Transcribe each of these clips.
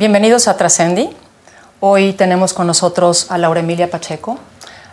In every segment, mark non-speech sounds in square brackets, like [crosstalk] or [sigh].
Bienvenidos a Trascendi. Hoy tenemos con nosotros a Laura Emilia Pacheco.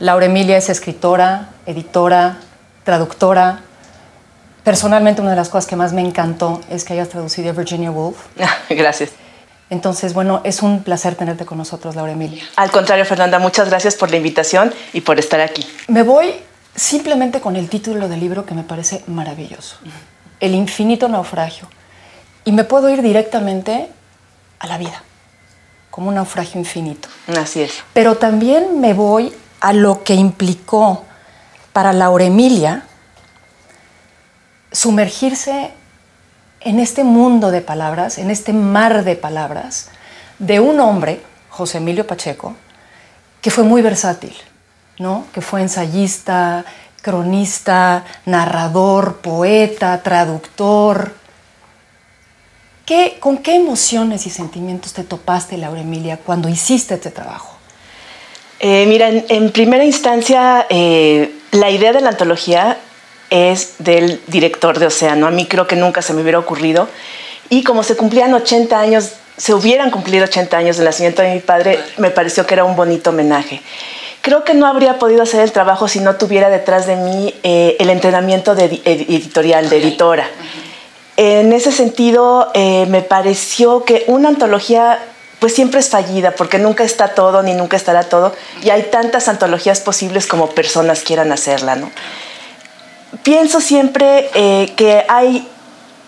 Laura Emilia es escritora, editora, traductora. Personalmente, una de las cosas que más me encantó es que hayas traducido a Virginia Woolf. [laughs] Gracias. Entonces, bueno, es un placer tenerte con nosotros, Laura Emilia. Al contrario, Fernanda, muchas gracias por la invitación y por estar aquí. Me voy simplemente con el título del libro que me parece maravilloso. El infinito naufragio. Y me puedo ir directamente a la vida, como un naufragio infinito. Así es. Pero también me voy a lo que implicó para Laura Emilia sumergirse en este mundo de palabras, en este mar de palabras, de un hombre, José Emilio Pacheco, que fue muy versátil, ¿no? que fue ensayista, cronista, narrador, poeta, traductor, ¿Con qué emociones y sentimientos te topaste, Laura Emilia, cuando hiciste este trabajo? Eh, mira, en, primera instancia, eh, la idea de la antología es del director de Océano. A mí creo que nunca se me hubiera ocurrido. Y como se cumplían 80 años, se hubieran cumplido 80 años del nacimiento de mi padre, me pareció que era un bonito homenaje. Creo que no habría podido hacer el trabajo si no tuviera detrás de mí eh, el entrenamiento de editorial, de editora. En ese sentido, eh, me pareció que una antología pues siempre es fallida porque nunca está todo ni nunca estará todo y hay tantas antologías posibles como personas quieran hacerla. ¿no? Pienso siempre eh, que hay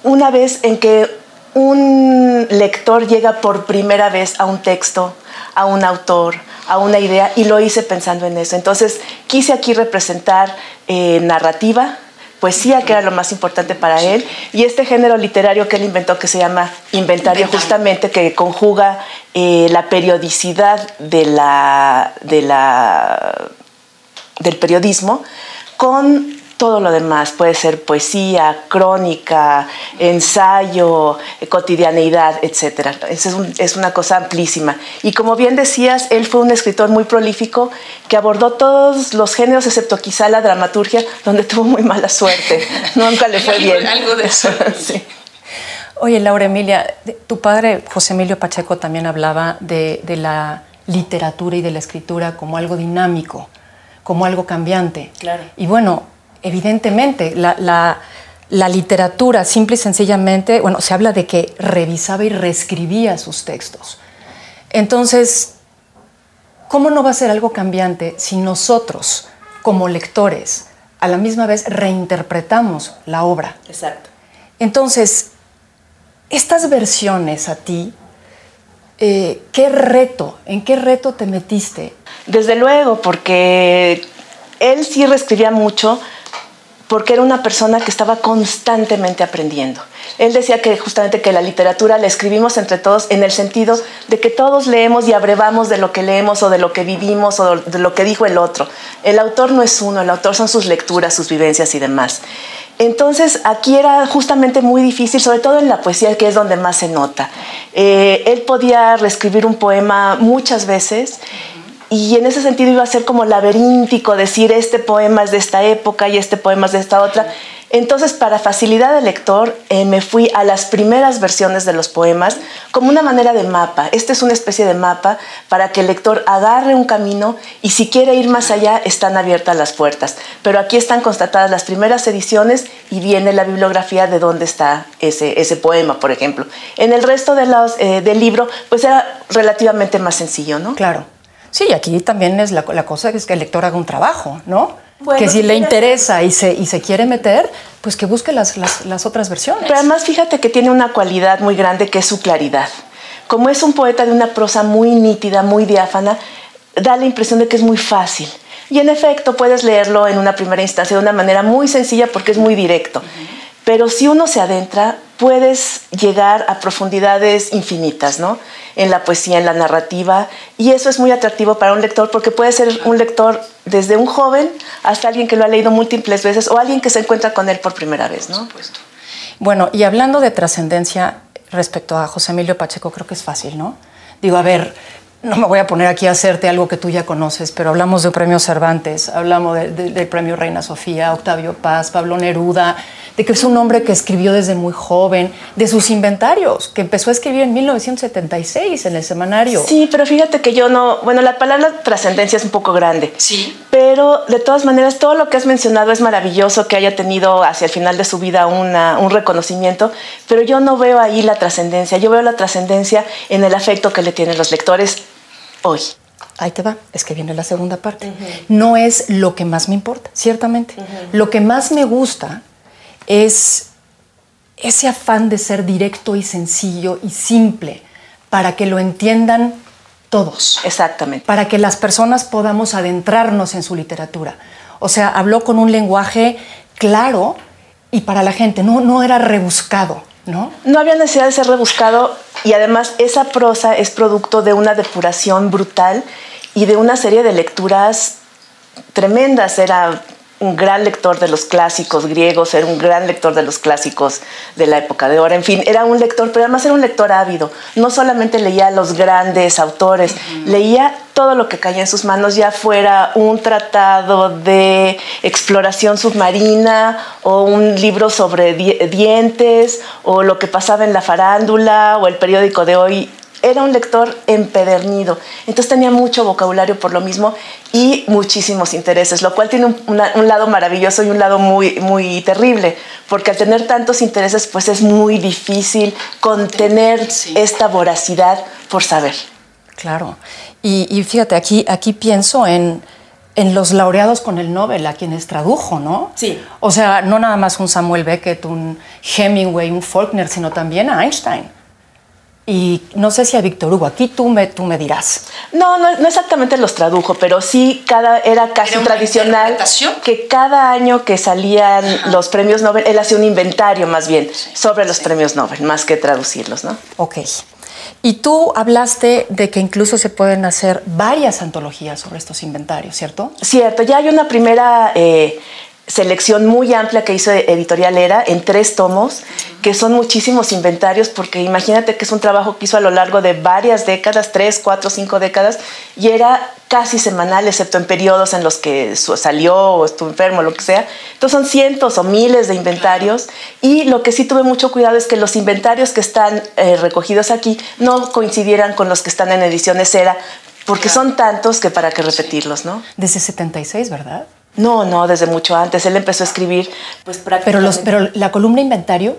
una vez en que un lector llega por primera vez a un texto, a un autor, a una idea y lo hice pensando en eso. Entonces quise aquí representar eh, narrativa, poesía, que era lo más importante para él, y este género literario que él inventó que se llama inventario, justamente, que conjuga eh, la periodicidad de la, de la, del periodismo con todo lo demás, puede ser poesía, crónica, ensayo, cotidianeidad, etc. Es, es, una cosa amplísima. Y como bien decías, él fue un escritor muy prolífico que abordó todos los géneros, excepto quizá la dramaturgia, donde [laughs] tuvo muy mala suerte. Nunca le fue bien. Algo de eso. [laughs] sí. Oye, Laura Emilia, tu padre, José Emilio Pacheco, también hablaba de, de la literatura y de la escritura como algo dinámico, como algo cambiante. Claro. Y bueno, evidentemente, la, literatura, simple y sencillamente, bueno, se habla de que revisaba y reescribía sus textos. Entonces, ¿cómo no va a ser algo cambiante si nosotros, como lectores, a la misma vez reinterpretamos la obra? Exacto. Entonces, estas versiones a ti, eh, ¿qué reto, en qué reto te metiste? Desde luego, porque él sí reescribía mucho, porque era una persona que estaba constantemente aprendiendo. Él decía que justamente que la literatura la escribimos entre todos en el sentido de que todos leemos y abrevamos de lo que leemos o de lo que vivimos o de lo que dijo el otro. El autor no es uno, el autor son sus lecturas, sus vivencias y demás. Entonces aquí era justamente muy difícil, sobre todo en la poesía, que es donde más se nota. Eh, él podía reescribir un poema muchas veces y en ese sentido iba a ser como laberíntico decir este poema es de esta época y este poema es de esta otra. Entonces, para facilidad del lector, eh, me fui a las primeras versiones de los poemas como una manera de mapa. Esta es una especie de mapa para que el lector agarre un camino y si quiere ir más allá, están abiertas las puertas. Pero aquí están constatadas las primeras ediciones y viene la bibliografía de dónde está ese, poema, por ejemplo. En el resto eh, del libro, pues era relativamente más sencillo, ¿no? Claro. Sí, aquí también es la, cosa es que el lector haga un trabajo, ¿no? que si le interesa y se, y se quiere meter, pues que busque las, las, otras versiones. Pero además fíjate que tiene una cualidad muy grande que es su claridad. Como es un poeta de una prosa muy nítida, muy diáfana, da la impresión de que es muy fácil. Y en efecto puedes leerlo en una primera instancia de una manera muy sencilla porque es muy directo. Pero si uno se adentra, puedes llegar a profundidades infinitas, ¿no? En la poesía, en la narrativa, y eso es muy atractivo para un lector porque puede ser un lector desde un joven hasta alguien que lo ha leído múltiples veces o alguien que se encuentra con él por primera vez, ¿no? Bueno, y hablando de trascendencia respecto a José Emilio Pacheco, creo que es fácil, ¿no? Digo, a ver, no me voy a poner aquí a hacerte algo que tú ya conoces, pero hablamos de premio Cervantes, hablamos del premio Reina Sofía, Octavio Paz, Pablo Neruda, de que es un hombre que escribió desde muy joven, de sus inventarios, que empezó a escribir en 1976 en el semanario. Sí, pero fíjate que yo no, bueno, la palabra trascendencia es un poco grande. Sí. Pero de todas maneras, todo lo que has mencionado es maravilloso que haya tenido hacia el final de su vida un reconocimiento, pero yo no veo ahí la trascendencia, yo veo la trascendencia en el afecto que le tienen los lectores hoy. Ahí te va, es que viene la segunda parte. No es lo que más me importa, ciertamente. Lo que más me gusta es ese afán de ser directo y sencillo y simple para que lo entiendan todos. Exactamente. Para que las personas podamos adentrarnos en su literatura. O sea, habló con un lenguaje claro y para la gente, no, no era rebuscado, ¿no? No había necesidad de ser rebuscado y además esa prosa es producto de una depuración brutal y de una serie de lecturas tremendas. Era un gran lector de los clásicos griegos, era un gran lector de los clásicos de la época de oro, en fin, era un lector, pero además era un lector ávido. No solamente leía a los grandes autores, leía todo lo que caía en sus manos, ya fuera un tratado de exploración submarina o un libro sobre dientes o lo que pasaba en la farándula o el periódico de hoy era un lector empedernido, entonces tenía mucho vocabulario por lo mismo y muchísimos intereses, lo cual tiene un, lado maravilloso y un lado muy, muy terrible, porque al tener tantos intereses, pues es muy difícil contener esta voracidad por saber. Claro, y, fíjate, aquí, aquí pienso en, en los laureados con el Nobel, a quienes tradujo, ¿no? Sí. O sea, no nada más un Samuel Beckett, un Hemingway, un Faulkner, sino también a Einstein y no sé si a Víctor Hugo, aquí tú me, tú me dirás. No, no, exactamente los tradujo, pero sí cada, era casi tradicional que cada año que salían los premios Nobel, él hacía un inventario más bien sobre los premios Nobel, más que traducirlos, ¿no? Ok. Y tú hablaste de que incluso se pueden hacer varias antologías sobre estos inventarios, ¿cierto? Cierto, ya hay una primera eh, selección muy amplia que hizo Editorial Era en tres tomos, que son muchísimos inventarios, porque imagínate que es un trabajo que hizo a lo largo de varias décadas, tres, cuatro, cinco décadas, y era casi semanal, excepto en periodos en los que salió o estuvo enfermo, lo que sea. Entonces son cientos o miles de inventarios, y lo que sí tuve mucho cuidado es que los inventarios que están eh, recogidos aquí no coincidieran con los que están en ediciones Era, porque son tantos que para qué repetirlos, ¿no? Desde 76, ¿verdad? No, no, desde mucho antes. Él empezó a escribir. Pues pero, los, pero la columna inventario.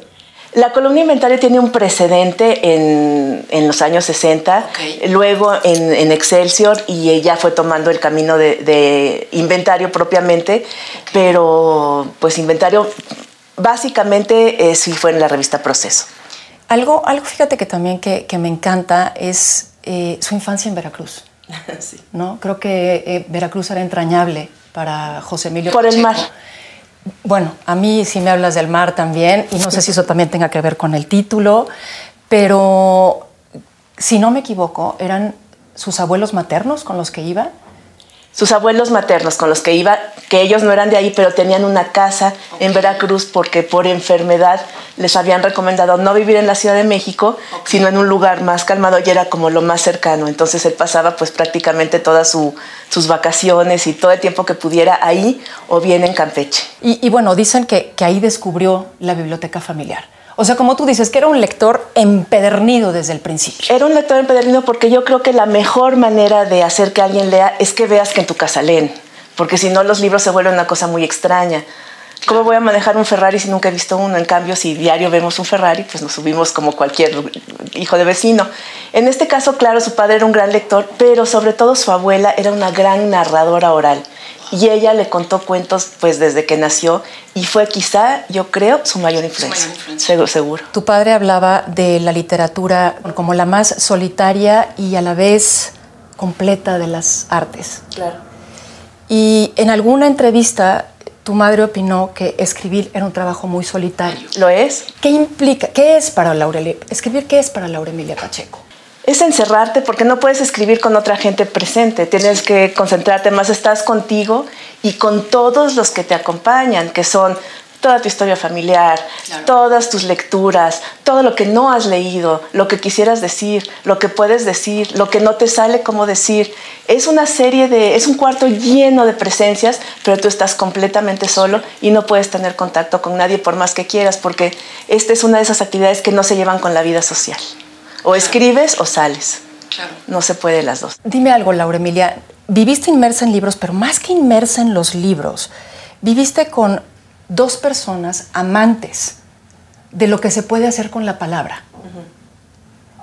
La columna inventario tiene un precedente en, en los años 60, luego en, Excelsior y ella fue tomando el camino de, inventario propiamente, pero pues inventario básicamente eh, sí fue en la revista Proceso. Algo, algo fíjate que también que, que me encanta es eh, su infancia en Veracruz. [laughs] sí. ¿no? Creo que eh, Veracruz era entrañable para José Emilio. Por el mar. Bueno, a mí sí me hablas del mar también, y no sé si eso también tenga que ver con el título, pero si no me equivoco, eran sus abuelos maternos con los que iba sus abuelos maternos con los que iba, que ellos no eran de ahí, pero tenían una casa en Veracruz porque por enfermedad les habían recomendado no vivir en la Ciudad de México, sino en un lugar más calmado y era como lo más cercano. Entonces él pasaba pues prácticamente todas sus vacaciones y todo el tiempo que pudiera ahí o bien en Campeche. Y, bueno, dicen que, que ahí descubrió la biblioteca familiar. O sea, como tú dices, que era un lector empedernido desde el principio. Era un lector empedernido porque yo creo que la mejor manera de hacer que alguien lea es que veas que en tu casa leen, porque si no los libros se vuelven una cosa muy extraña. ¿Cómo voy a manejar un Ferrari si nunca he visto uno? En cambio, si diario vemos un Ferrari, pues nos subimos como cualquier hijo de vecino. En este caso, claro, su padre era un gran lector, pero sobre todo su abuela era una gran narradora oral y ella le contó cuentos pues desde que nació y fue quizá, yo creo, su mayor influencia. Seguro, seguro. Tu padre hablaba de la literatura como la más solitaria y a la vez completa de las artes. Claro. Y en alguna entrevista tu madre opinó que escribir era un trabajo muy solitario. ¿Lo es? ¿Qué implica? ¿Qué es para Laura escribir qué es para Laura Emilia Pacheco? es encerrarte porque no puedes escribir con otra gente presente, tienes que concentrarte más, estás contigo y con todos los que te acompañan, que son toda tu historia familiar, todas tus lecturas, todo lo que no has leído, lo que quisieras decir, lo que puedes decir, lo que no te sale como decir. Es una serie de, es un cuarto lleno de presencias, pero tú estás completamente solo y no puedes tener contacto con nadie por más que quieras, porque esta es una de esas actividades que no se llevan con la vida social. O escribes o sales. No se puede las dos. Dime algo, Laura Emilia. Viviste inmersa en libros, pero más que inmersa en los libros, viviste con dos personas amantes de lo que se puede hacer con la palabra.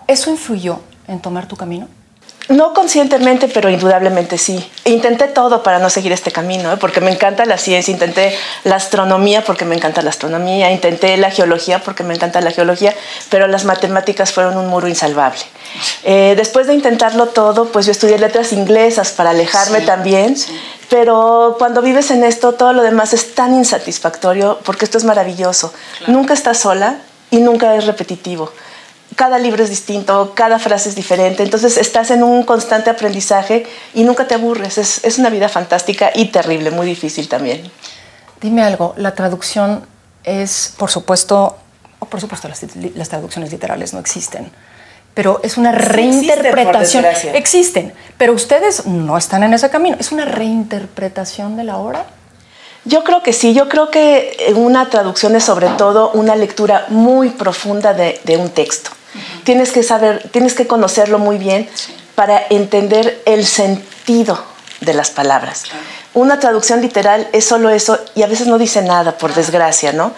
¿Eso influyó en tomar tu camino? No conscientemente, pero indudablemente sí. Intenté todo para no seguir este camino, ¿eh? porque me encanta la ciencia, intenté la astronomía porque me encanta la astronomía, intenté la geología porque me encanta la geología, pero las matemáticas fueron un muro insalvable. Eh, después de intentarlo todo, pues yo estudié letras inglesas para alejarme también, pero cuando vives en esto, todo lo demás es tan insatisfactorio porque esto es maravilloso. Nunca estás sola y nunca es repetitivo cada libro es distinto, cada frase es diferente, entonces estás en un constante aprendizaje y nunca te aburres. Es, una vida fantástica y terrible, muy difícil también. Dime algo, la traducción es, por supuesto, por supuesto las, traducciones literales no existen, pero es una reinterpretación. Existen, existen, pero ustedes no están en ese camino. ¿Es una reinterpretación de la obra? Yo creo que sí, yo creo que una traducción es sobre todo una lectura muy profunda de un texto. Tienes que saber, tienes que conocerlo muy bien para entender el sentido de las palabras. Una traducción literal es solo eso y a veces no dice nada, por desgracia, ¿no?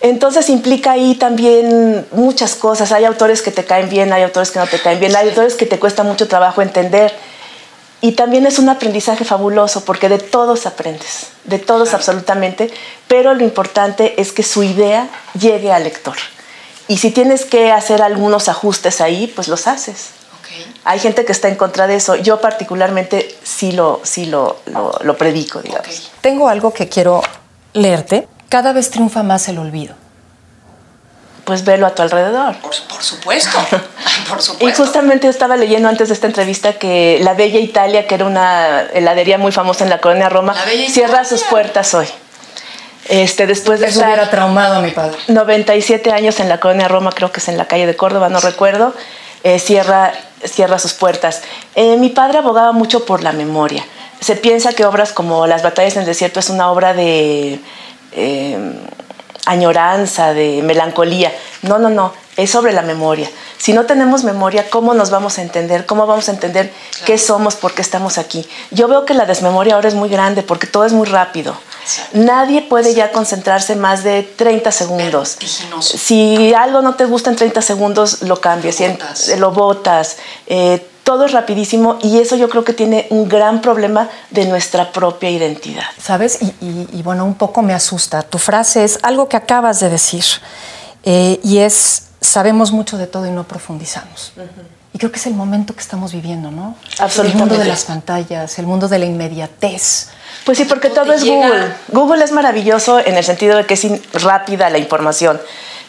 Entonces implica ahí también muchas cosas. Hay autores que te caen bien, hay autores que no te caen bien, hay autores que te cuesta mucho trabajo entender. Y también es un aprendizaje fabuloso porque de todos aprendes, de todos absolutamente, pero lo importante es que su idea llegue al lector. Y si tienes que hacer algunos ajustes ahí, pues los haces. Hay gente que está en contra de eso. Yo particularmente sí lo, sí lo, lo, predico, digamos. Tengo algo que quiero leerte. Cada vez triunfa más el olvido. Pues velo a tu alrededor. Por, supuesto, por supuesto. [laughs] Y justamente yo estaba leyendo antes de esta entrevista que la Bella Italia, que era una heladería muy famosa en la colonia Roma, cierra sus puertas hoy. Este, después de Eso hubiera traumado a mi padre. 97 años en la colonia Roma, creo que es en la calle de Córdoba, no recuerdo, eh, cierra, cierra sus puertas. Eh, mi padre abogaba mucho por la memoria. Se piensa que obras como Las batallas en el desierto es una obra de eh, añoranza, de melancolía. No, no, no, es sobre la memoria. Si no tenemos memoria, ¿cómo nos vamos a entender? ¿Cómo vamos a entender qué somos, por qué estamos aquí? Yo veo que la desmemoria ahora es muy grande porque todo es muy rápido. Nadie puede ya concentrarse más de 30 segundos. Si algo no te gusta en 30 segundos, lo cambias, lo botas. Eh, todo es rapidísimo y eso yo creo que tiene un gran problema de nuestra propia identidad. ¿Sabes? Y, bueno, un poco me asusta. Tu frase es algo que acabas de decir eh, y es, sabemos mucho de todo y no profundizamos. Y creo que es el momento que estamos viviendo, ¿no? Absolutamente. El mundo de las pantallas, el mundo de la inmediatez. Pues sí, porque todo es Google. Google es maravilloso en el sentido de que es rápida la información,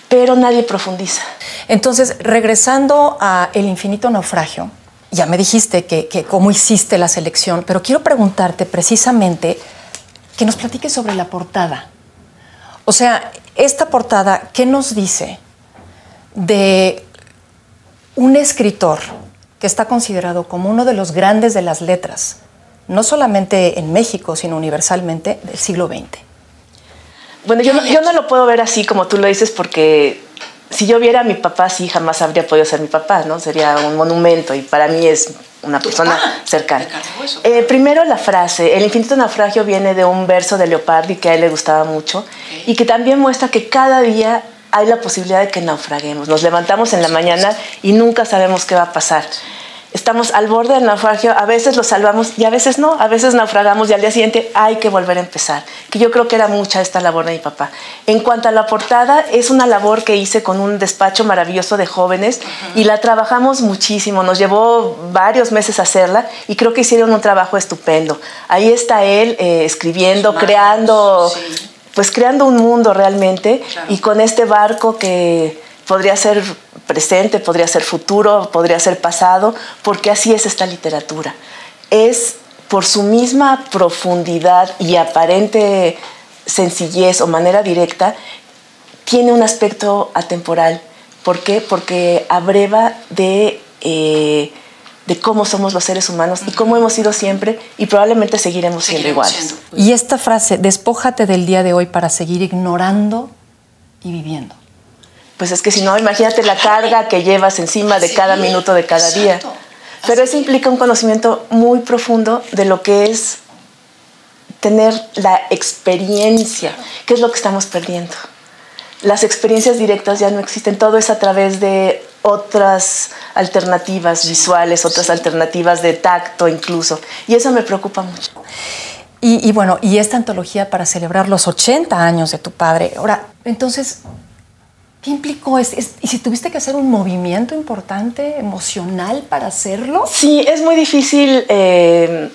pero nadie profundiza. Entonces, regresando a El infinito naufragio, ya me dijiste que, que cómo hiciste la selección, pero quiero preguntarte precisamente que nos platiques sobre la portada. O sea, esta portada, ¿qué nos dice de un escritor que está considerado como uno de los grandes de las letras no solamente en México, sino universalmente del siglo XX. Bueno, yo no, yo no lo puedo ver así como tú lo dices porque si yo viera a mi papá, sí, jamás habría podido ser mi papá, ¿no? Sería un monumento y para mí es una persona cercana. Eh, primero la frase, el infinito naufragio viene de un verso de Leopardi que a él le gustaba mucho y que también muestra que cada día hay la posibilidad de que naufraguemos. Nos levantamos en la mañana y nunca sabemos qué va a pasar estamos al borde del naufragio, a veces lo salvamos y a veces no, a veces naufragamos y al día siguiente hay que volver a empezar, que yo creo que era mucha esta labor de mi papá. En cuanto a la portada, es una labor que hice con un despacho maravilloso de jóvenes y la trabajamos muchísimo, nos llevó varios meses hacerla y creo que hicieron un trabajo estupendo. Ahí está él eh, escribiendo, creando, pues creando un mundo realmente y con este barco que podría ser presente, podría ser futuro, podría ser pasado, porque así es esta literatura. Es por su misma profundidad y aparente sencillez o manera directa, tiene un aspecto atemporal. ¿Por qué? Porque abreva de, eh, de cómo somos los seres humanos y cómo hemos sido siempre y probablemente seguiremos, siendo iguales. Y esta frase, despójate del día de hoy para seguir ignorando y viviendo. Pues es que si no, imagínate la carga que llevas encima de cada minuto de cada día. Pero eso implica un conocimiento muy profundo de lo que es tener la experiencia, que es lo que estamos perdiendo. Las experiencias directas ya no existen, todo es a través de otras alternativas visuales, otras alternativas de tacto incluso, y eso me preocupa mucho. Y, y, bueno, y esta antología para celebrar los 80 años de tu padre. Ahora, entonces, ¿Qué implicó? ¿Es, y si tuviste que hacer un movimiento importante, emocional para hacerlo? Sí, es muy difícil eh,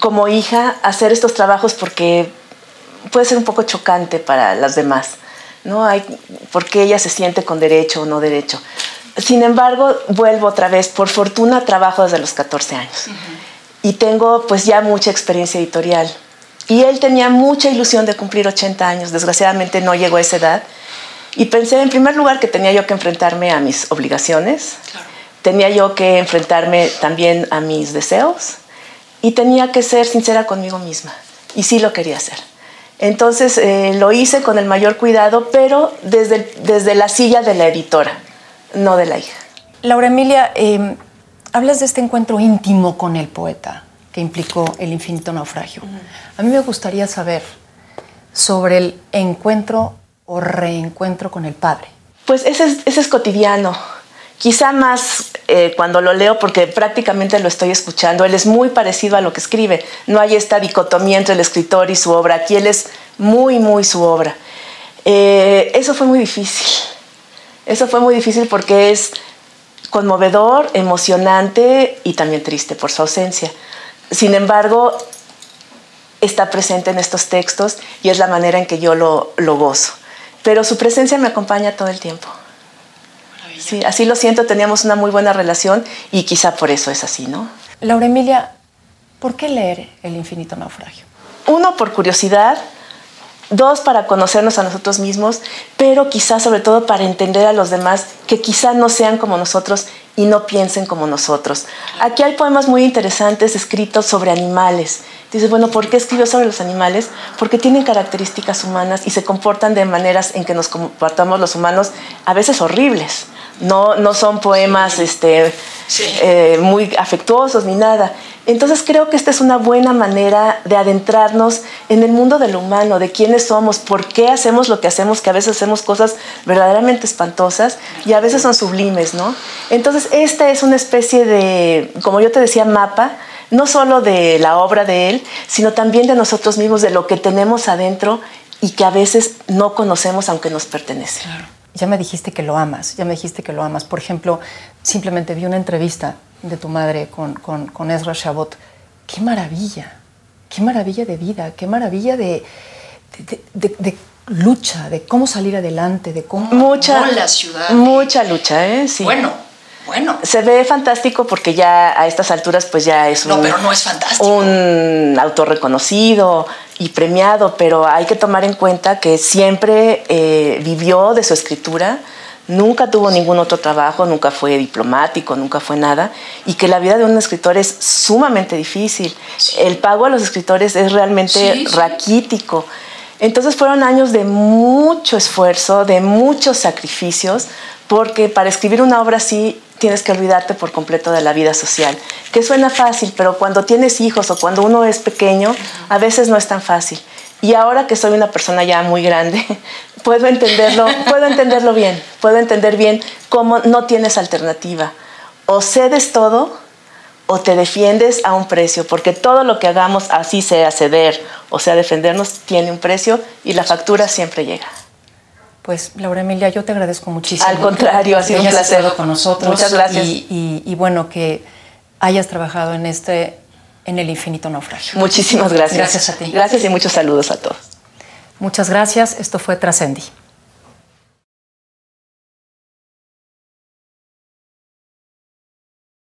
como hija hacer estos trabajos porque puede ser un poco chocante para las demás, ¿no? Hay, porque ella se siente con derecho o no derecho. Sin embargo, vuelvo otra vez, por fortuna trabajo desde los 14 años y tengo pues ya mucha experiencia editorial. Y él tenía mucha ilusión de cumplir 80 años, desgraciadamente no llegó a esa edad y pensé en primer lugar que tenía yo que enfrentarme a mis obligaciones, tenía yo que enfrentarme también a mis deseos y tenía que ser sincera conmigo misma. Y sí lo quería hacer. Entonces eh, lo hice con el mayor cuidado, pero desde, desde la silla de la editora, no de la hija. Laura Emilia, em, hablas de este encuentro íntimo con el poeta que implicó el infinito naufragio. A mí me gustaría saber sobre el encuentro o reencuentro con el Padre? Pues ese es, ese es cotidiano. Quizá más eh, cuando lo leo porque prácticamente lo estoy escuchando. Él es muy parecido a lo que escribe. No hay esta dicotomía entre el escritor y su obra. Aquí él es muy, muy su obra. Eh, eso fue muy difícil. Eso fue muy difícil porque es conmovedor, emocionante y también triste por su ausencia. Sin embargo, está presente en estos textos y es la manera en que yo lo, lo gozo pero su presencia me acompaña todo el tiempo. Sí, así lo siento, teníamos una muy buena relación y quizá por eso es así, ¿no? Laura Emilia, ¿por qué leer El infinito naufragio? Uno, por curiosidad, dos, para conocernos a nosotros mismos, pero quizá sobre todo para entender a los demás que quizá no sean como nosotros y no piensen como nosotros. Aquí hay poemas muy interesantes escritos sobre animales Dices, bueno, ¿por qué escribió sobre los animales? Porque tienen características humanas y se comportan de maneras en que nos comportamos los humanos, a veces horribles. No, no son poemas este, eh, muy afectuosos ni nada. Entonces creo que esta es una buena manera de adentrarnos en el mundo de lo humano, de quiénes somos, por qué hacemos lo que hacemos, que a veces hacemos cosas verdaderamente espantosas y a veces son sublimes, ¿no? Entonces esta es una especie de, como yo te decía, mapa no solo de la obra de él, sino también de nosotros mismos, de lo que tenemos adentro y que a veces no conocemos aunque nos pertenece. Ya me dijiste que lo amas, ya me dijiste que lo amas. Por ejemplo, simplemente vi una entrevista de tu madre con, con, Ezra Shabot. ¡Qué maravilla! ¡Qué maravilla de vida! ¡Qué maravilla de, de, lucha! De cómo salir adelante, de cómo... Mucha, la ciudad. Mucha lucha, ¿eh? Sí. Bueno, bueno. Se ve fantástico porque ya a estas alturas pues ya es un, no, pero no es fantástico. un autor reconocido y premiado, pero hay que tomar en cuenta que siempre eh, vivió de su escritura, nunca tuvo ningún otro trabajo, nunca fue diplomático, nunca fue nada, y que la vida de un escritor es sumamente difícil. El pago a los escritores es realmente raquítico. Entonces fueron años de mucho esfuerzo, de muchos sacrificios, porque para escribir una obra así tienes que olvidarte por completo de la vida social, que suena fácil, pero cuando tienes hijos o cuando uno es pequeño, a veces no es tan fácil. Y ahora que soy una persona ya muy grande, [laughs] puedo entenderlo, puedo entenderlo bien, puedo entender bien cómo no tienes alternativa. O cedes todo o te defiendes a un precio, porque todo lo que hagamos, así sea ceder o sea defendernos, tiene un precio y la factura siempre llega. Pues Laura Emilia, yo te agradezco muchísimo. Al contrario, ha sido un placer con nosotros. Muchas gracias. Y, bueno, que hayas trabajado en este, en el infinito naufragio. Muchísimas gracias. Gracias a ti. Gracias y muchos saludos a todos. Muchas gracias. Esto fue Trascendi.